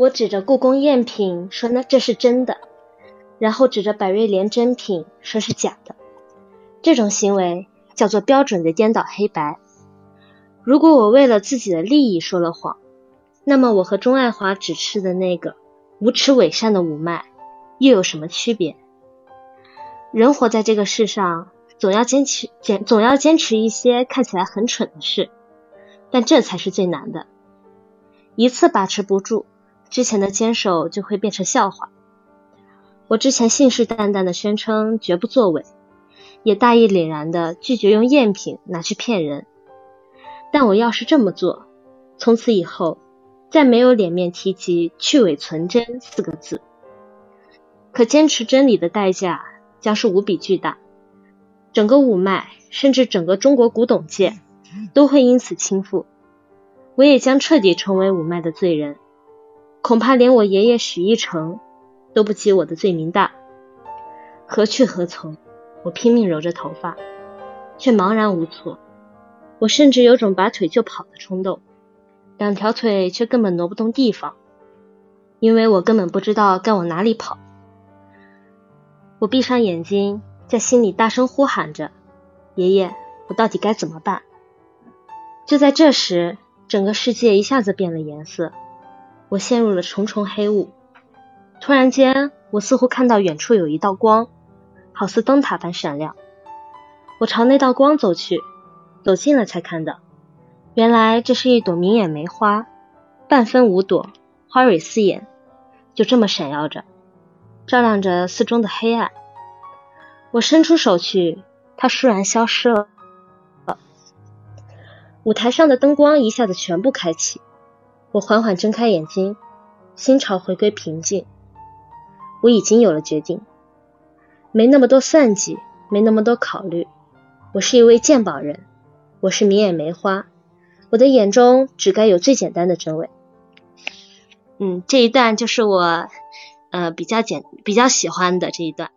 我指着故宫赝品说那这是真的，然后指着百瑞莲真品说是假的。这种行为叫做标准的颠倒黑白。如果我为了自己的利益说了谎，那么我和钟爱华指斥的那个无耻伪善的五脉又有什么区别？人活在这个世上，总要坚持坚总要坚持一些看起来很蠢的事，但这才是最难的。一次把持不住，之前的坚守就会变成笑话。我之前信誓旦旦的宣称绝不作伪，也大义凛然的拒绝用赝品拿去骗人。但我要是这么做，从此以后再没有脸面提及去伪存真四个字。可坚持真理的代价将是无比巨大，整个五脉，甚至整个中国古董界都会因此倾覆。我也将彻底成为五脉的罪人，恐怕连我爷爷许一成都不及我的罪名大。何去何从？我拼命揉着头发，却茫然无措。我甚至有种拔腿就跑的冲动，两条腿却根本挪不动地方，因为我根本不知道该往哪里跑。我闭上眼睛，在心里大声呼喊着：“爷爷，我到底该怎么办？”就在这时。整个世界一下子变了颜色，我陷入了重重黑雾。突然间，我似乎看到远处有一道光，好似灯塔般闪亮。我朝那道光走去，走近了才看到，原来这是一朵明眼梅花，半分五朵，花蕊四眼，就这么闪耀着，照亮着四中的黑暗。我伸出手去，它倏然消失了。舞台上的灯光一下子全部开启，我缓缓睁开眼睛，心潮回归平静。我已经有了决定，没那么多算计，没那么多考虑。我是一位鉴宝人，我是明眼梅花，我的眼中只该有最简单的真伪。嗯，这一段就是我呃比较简比较喜欢的这一段。